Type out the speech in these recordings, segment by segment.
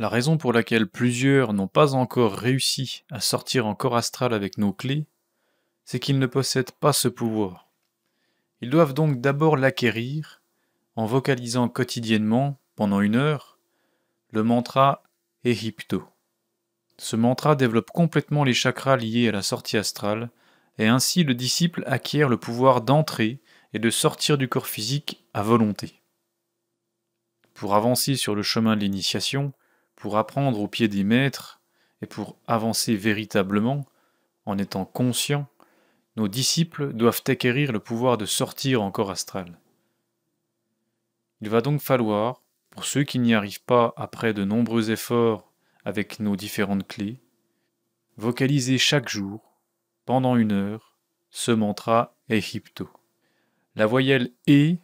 La raison pour laquelle plusieurs n'ont pas encore réussi à sortir en corps astral avec nos clés, c'est qu'ils ne possèdent pas ce pouvoir. Ils doivent donc d'abord l'acquérir en vocalisant quotidiennement, pendant une heure, le mantra Ehipto. Ce mantra développe complètement les chakras liés à la sortie astrale, et ainsi le disciple acquiert le pouvoir d'entrer et de sortir du corps physique à volonté. Pour avancer sur le chemin de l'initiation, pour apprendre au pied des maîtres, et pour avancer véritablement, en étant conscient, nos disciples doivent acquérir le pouvoir de sortir en corps astral. Il va donc falloir, pour ceux qui n'y arrivent pas après de nombreux efforts avec nos différentes clés, vocaliser chaque jour, pendant une heure, ce mantra Ehipto. La voyelle E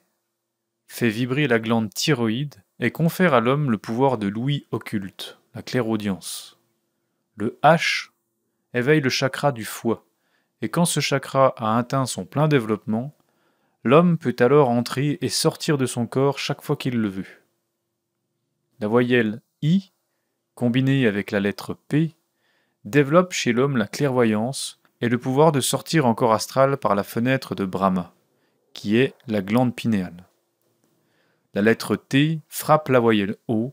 fait vibrer la glande thyroïde et confère à l'homme le pouvoir de l'ouïe occulte, la clairaudience. Le H éveille le chakra du foie, et quand ce chakra a atteint son plein développement, l'homme peut alors entrer et sortir de son corps chaque fois qu'il le veut. La voyelle I, combinée avec la lettre P, développe chez l'homme la clairvoyance et le pouvoir de sortir en corps astral par la fenêtre de Brahma, qui est la glande pinéale. La lettre T frappe la voyelle O,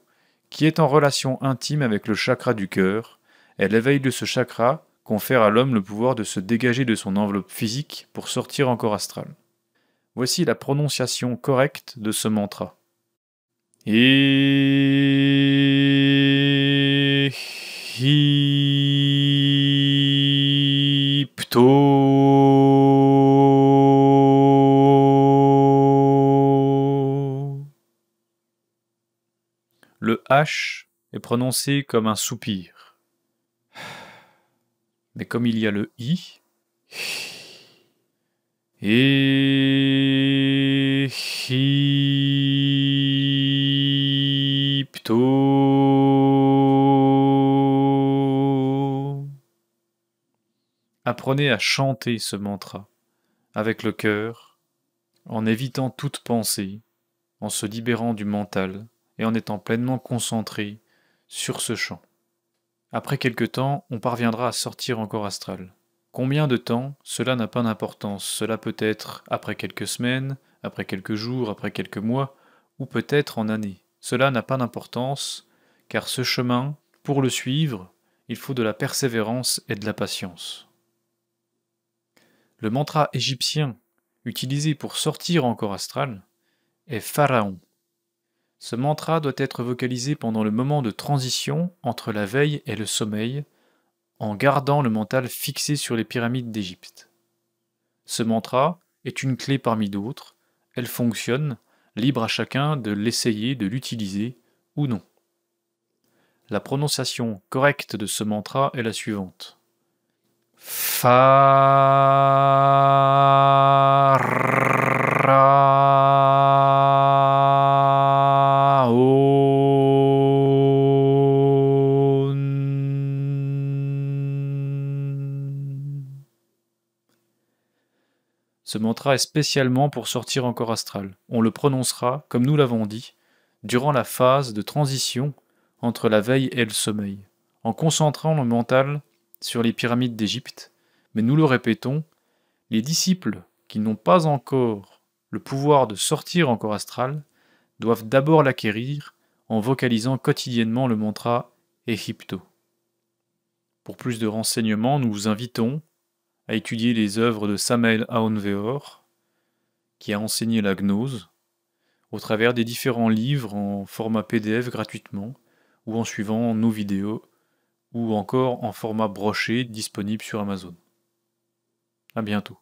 qui est en relation intime avec le chakra du cœur, et l'éveil de ce chakra confère à l'homme le pouvoir de se dégager de son enveloppe physique pour sortir en corps astral. Voici la prononciation correcte de ce mantra. Et Le H est prononcé comme un soupir. Mais comme il y a le I, et Apprenez à chanter ce mantra avec le cœur, en évitant toute pensée, en se libérant du mental et en étant pleinement concentré sur ce chant. Après quelque temps, on parviendra à sortir encore astral. Combien de temps? Cela n'a pas d'importance. Cela peut être après quelques semaines, après quelques jours, après quelques mois, ou peut-être en années. Cela n'a pas d'importance, car ce chemin, pour le suivre, il faut de la persévérance et de la patience. Le mantra égyptien utilisé pour sortir en corps astral est Pharaon. Ce mantra doit être vocalisé pendant le moment de transition entre la veille et le sommeil, en gardant le mental fixé sur les pyramides d'Égypte. Ce mantra est une clé parmi d'autres, elle fonctionne, libre à chacun de l'essayer, de l'utiliser ou non. La prononciation correcte de ce mantra est la suivante. Ce mantra est spécialement pour sortir en corps astral. On le prononcera, comme nous l'avons dit, durant la phase de transition entre la veille et le sommeil, en concentrant le mental sur les pyramides d'Égypte. Mais nous le répétons, les disciples qui n'ont pas encore le pouvoir de sortir en corps astral doivent d'abord l'acquérir en vocalisant quotidiennement le mantra Ehipto. Pour plus de renseignements, nous vous invitons à étudier les œuvres de Samuel Aonveor, qui a enseigné la gnose, au travers des différents livres en format PDF gratuitement, ou en suivant nos vidéos, ou encore en format broché disponible sur Amazon. A bientôt.